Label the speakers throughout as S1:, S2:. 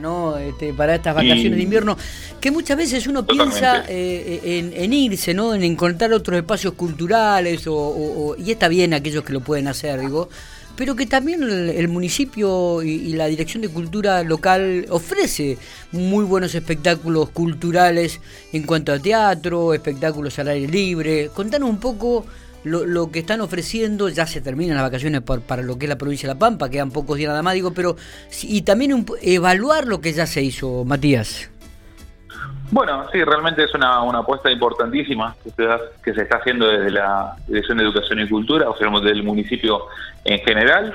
S1: ¿no? Este, para estas vacaciones de invierno, que muchas veces uno piensa eh, en, irse, ¿no? En encontrar otros espacios culturales, o, y está bien aquellos que lo pueden hacer, digo, pero que también el, municipio y, la Dirección de Cultura local ofrece muy buenos espectáculos culturales en cuanto a teatro, espectáculos al aire libre. Contanos un poco lo, lo, que están ofreciendo, ya se terminan las vacaciones para lo que es la provincia de La Pampa, quedan pocos días nada más, digo, pero y también evaluar lo que ya se hizo, Matías.
S2: Bueno, sí, realmente es una, una apuesta importantísima que se, está haciendo desde la Dirección de Educación y Cultura, o sea, del municipio en general.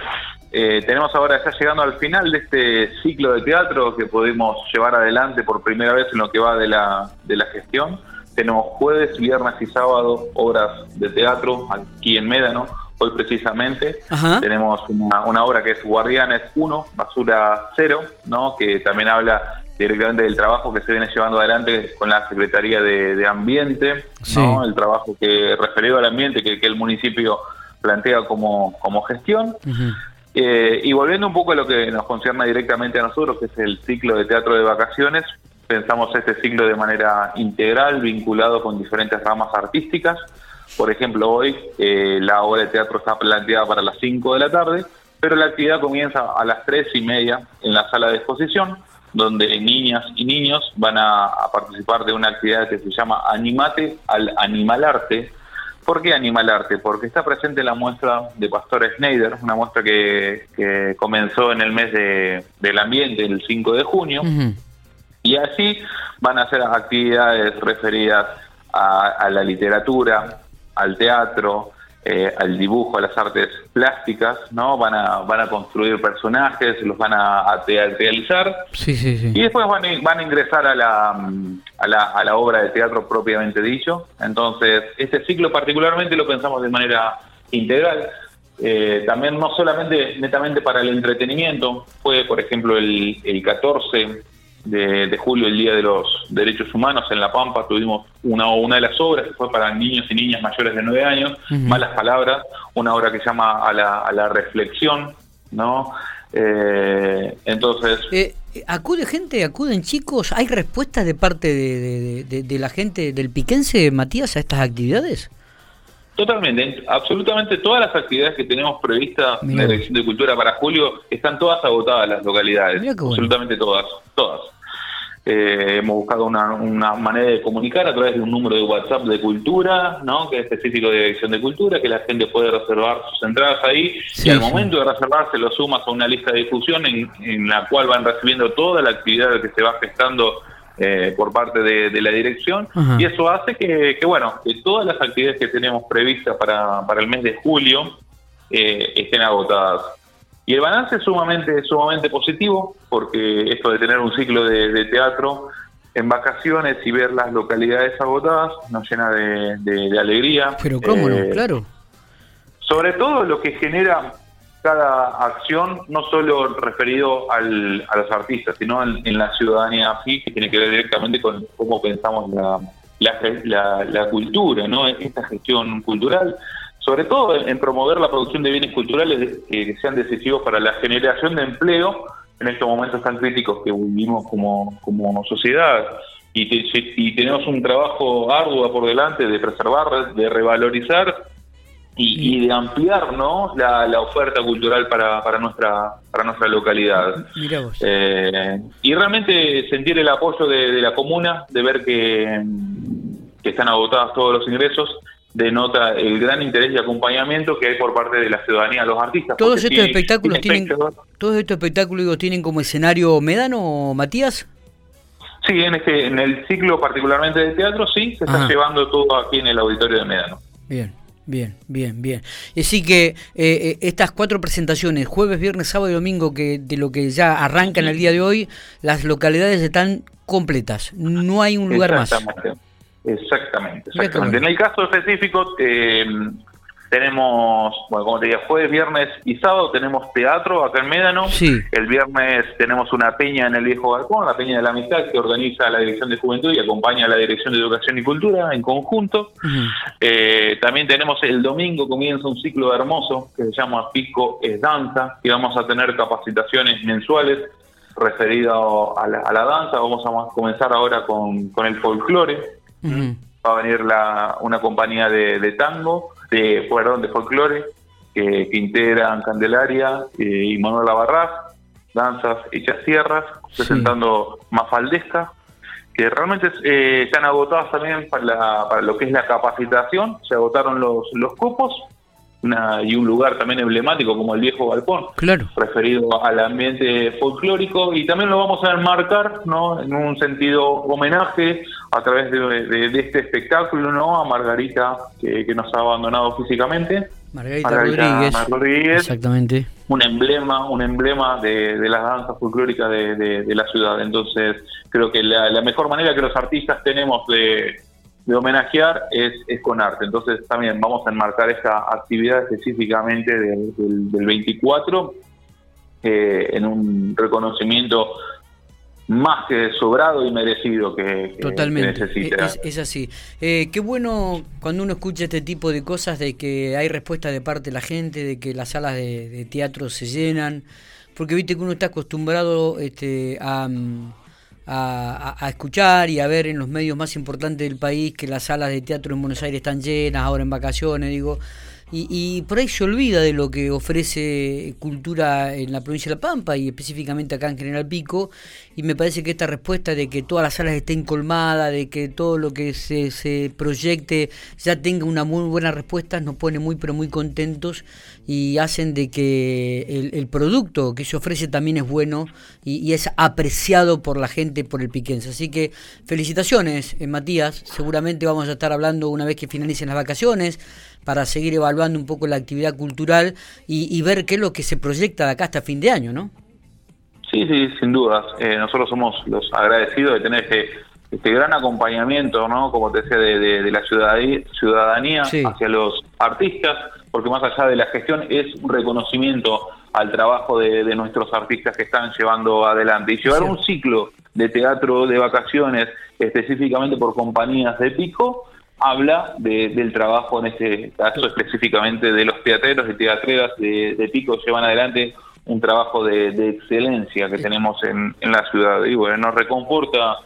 S2: Eh, tenemos ahora, está llegando al final de este ciclo de teatro que podemos llevar adelante por primera vez en lo que va de la, de la gestión tenemos jueves, viernes y sábado obras de teatro aquí en Médano. Hoy precisamente tenemos una, obra que es Guardianes 1, Basura 0, ¿no? que también habla directamente del trabajo que se viene llevando adelante con la Secretaría de, Ambiente, ¿no? el trabajo que referido al ambiente que, el municipio plantea como, como gestión. Eh, y volviendo un poco a lo que nos concierne directamente a nosotros, que es el ciclo de teatro de vacaciones, pensamos este ciclo de manera integral, vinculado con diferentes ramas artísticas. Por ejemplo, hoy eh, la obra de teatro está planteada para las 5 de la tarde, pero la actividad comienza a las 3 y media en la sala de exposición, donde niñas y niños van a, participar de una actividad que se llama Animate al Animalarte. ¿Por qué Animalarte? Porque está presente la muestra de Pastor Schneider, una muestra que, comenzó en el mes de, del ambiente, el 5 de junio. Y así van a hacer actividades referidas a, la literatura, al teatro, eh, al dibujo, a las artes plásticas, ¿no? Van a, van a construir personajes, los van a, teatralizar. Sí, sí, sí. Y después van a, van a ingresar a la, a, la, a la obra de teatro propiamente dicho. Entonces, este ciclo particularmente lo pensamos de manera integral. Eh, también no solamente netamente para el entretenimiento, fue por ejemplo el, el 14 de, julio, el Día de los Derechos Humanos en La Pampa, tuvimos una, una de las obras que fue para niños y niñas mayores de nueve años, Malas Palabras, una obra que se llama A la, a la Reflexión, ¿no? Eh, entonces...
S1: Eh, ¿Acude gente, acuden chicos? ¿Hay respuestas de parte de, la gente del Piquense, Matías, a estas actividades?
S2: Totalmente, absolutamente todas las actividades que tenemos previstas en la Dirección de Cultura para julio están todas agotadas las localidades, absolutamente todas, todas. Eh, hemos buscado una, manera de comunicar a través de un número de WhatsApp de cultura, ¿no? que es específico de dirección de cultura, que la gente puede reservar sus entradas ahí y al momento de reservar se lo sumas a una lista de difusión en, la cual van recibiendo toda la actividad que se va gestando eh, por parte de, la dirección y eso hace que, bueno, que todas las actividades que tenemos previstas para, para el mes de julio eh, estén agotadas. Y el balance es sumamente, sumamente positivo, porque esto de tener un ciclo de, teatro en vacaciones y ver las localidades agotadas nos llena de, alegría.
S1: Pero cómo no, eh, claro.
S2: Sobre todo lo que genera cada acción, no solo referido al, a los artistas, sino en, la ciudadanía así, que tiene que ver directamente con cómo pensamos la, cultura, ¿no? Esta gestión cultural sobre todo en promover la producción de bienes culturales que sean decisivos para la generación de empleo en estos momentos tan críticos que vivimos como sociedad. Y, tenemos un trabajo arduo por delante de preservar, de revalorizar y, de ampliar ¿no? la, oferta cultural para, para, nuestra, para nuestra localidad. Eh, y realmente sentir el apoyo de, de la comuna, de ver que, que están agotados todos los ingresos denota el gran interés y acompañamiento que hay por parte de la ciudadanía los artistas.
S1: Todos estos espectáculos tienen, todos estos espectáculos tienen como escenario Médano, Matías.
S2: Sí, en este, en el ciclo particularmente de teatro, sí, se está llevando todo aquí en el auditorio de Médano.
S1: Bien. Bien, bien, bien. Así que eh, eh, estas cuatro presentaciones, jueves, viernes, sábado y domingo, que de lo que ya arrancan el día de hoy, las localidades están completas. No hay un lugar más.
S2: Exactamente, exactamente. En el caso específico, eh, tenemos, bueno, como te decía, jueves, viernes y sábado tenemos teatro acá en Médano. Sí. El viernes tenemos una peña en el Viejo Balcón, la Peña de la Amistad, que organiza la Dirección de Juventud y acompaña a la Dirección de Educación y Cultura en conjunto. Eh, también tenemos el domingo, comienza un ciclo hermoso que se llama Pico es Danza, y vamos a tener capacitaciones mensuales referido a la, danza. Vamos a comenzar ahora con, el folclore. Va a venir la, una compañía de, tango, de, perdón, de folclore, que, integran Candelaria eh, y Manuel Barraz, danzas hechas sierras, presentando Mafaldesca, que realmente eh, están agotadas también para, para, lo que es la capacitación, se agotaron los, los cupos y un lugar también emblemático como el viejo galpón,
S1: claro.
S2: referido al ambiente folclórico y también lo vamos a enmarcar ¿no? en un sentido homenaje a través de, este espectáculo ¿no? a Margarita que, nos ha abandonado físicamente.
S1: Margarita, Rodríguez, exactamente.
S2: Un emblema, un emblema de, las danzas folclóricas de, la ciudad. Entonces creo que la mejor manera que los artistas tenemos de de homenajear es, es, con arte. Entonces también vamos a enmarcar esta actividad específicamente del, 24 eh, en un reconocimiento más que sobrado y merecido que,
S1: Totalmente. necesita. Es, así. Eh, qué bueno cuando uno escucha este tipo de cosas de que hay respuesta de parte de la gente, de que las salas de, teatro se llenan, porque viste que uno está acostumbrado este, a... Mm, a, escuchar y a ver en los medios más importantes del país que las salas de teatro en Buenos Aires están llenas, ahora en vacaciones, digo, y, por ahí se olvida de lo que ofrece cultura en la provincia de La Pampa y específicamente acá en General Pico. Y me parece que esta respuesta de que todas las salas estén colmadas, de que todo lo que se, se proyecte ya tenga una muy buena respuesta, nos pone muy pero muy contentos y hacen de que el, producto que se ofrece también es bueno y, es apreciado por la gente, por el piquense. Así que felicitaciones, eh, Matías. Seguramente vamos a estar hablando una vez que finalicen las vacaciones para seguir evaluando un poco la actividad cultural y, ver qué es lo que se proyecta de acá hasta fin de año, ¿no?
S2: Sí, sí, sin dudas. Eh, nosotros somos los agradecidos de tener este, este gran acompañamiento, ¿no? Como te decía, de, la ciudadanía, hacia los artistas, porque más allá de la gestión es un reconocimiento al trabajo de, nuestros artistas que están llevando adelante. Y llevar un ciclo de teatro de vacaciones específicamente por compañías de pico habla del trabajo, en este caso específicamente de los teatreros y teatreras de, de Pico, llevan adelante un trabajo de, excelencia que tenemos en, la ciudad. Y bueno, nos reconforta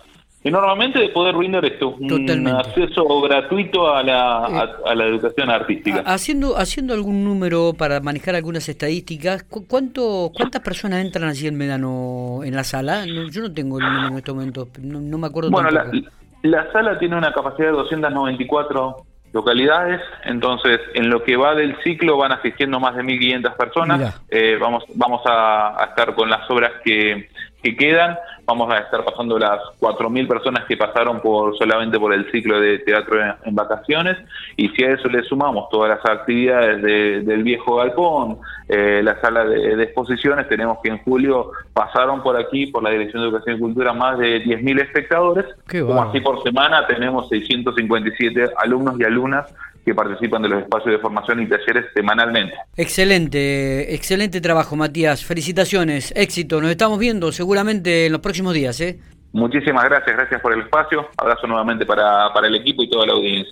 S2: enormemente de poder brindar esto, un acceso gratuito a la, eh, a, la educación artística.
S1: Haciendo haciendo algún número para manejar algunas estadísticas, ¿cuánto cuántas personas entran allí en Medano en la sala? yo no tengo el número en este momento, no, me acuerdo.
S2: Bueno, la, la sala tiene una capacidad de 294 localidades, entonces en lo que va del ciclo van asistiendo más de 1.500 personas. Eh, vamos vamos a, estar con las obras que, que quedan. Vamos a estar pasando las 4.000 personas que pasaron por solamente por el ciclo de teatro en, vacaciones. Y si a eso le sumamos todas las actividades del viejo galpón, eh, la sala de, exposiciones, tenemos que en julio pasaron por aquí, por la Dirección de Educación y Cultura, más de 10.000 espectadores, como así por semana tenemos 657 alumnos y alumnas que participan de los espacios de formación y talleres semanalmente.
S1: Excelente, excelente trabajo, Matías. Felicitaciones, éxito. Nos estamos viendo seguramente en los próximos días. ¿eh?
S2: Muchísimas gracias, gracias por el espacio. Abrazo nuevamente para, para el equipo y toda la audiencia.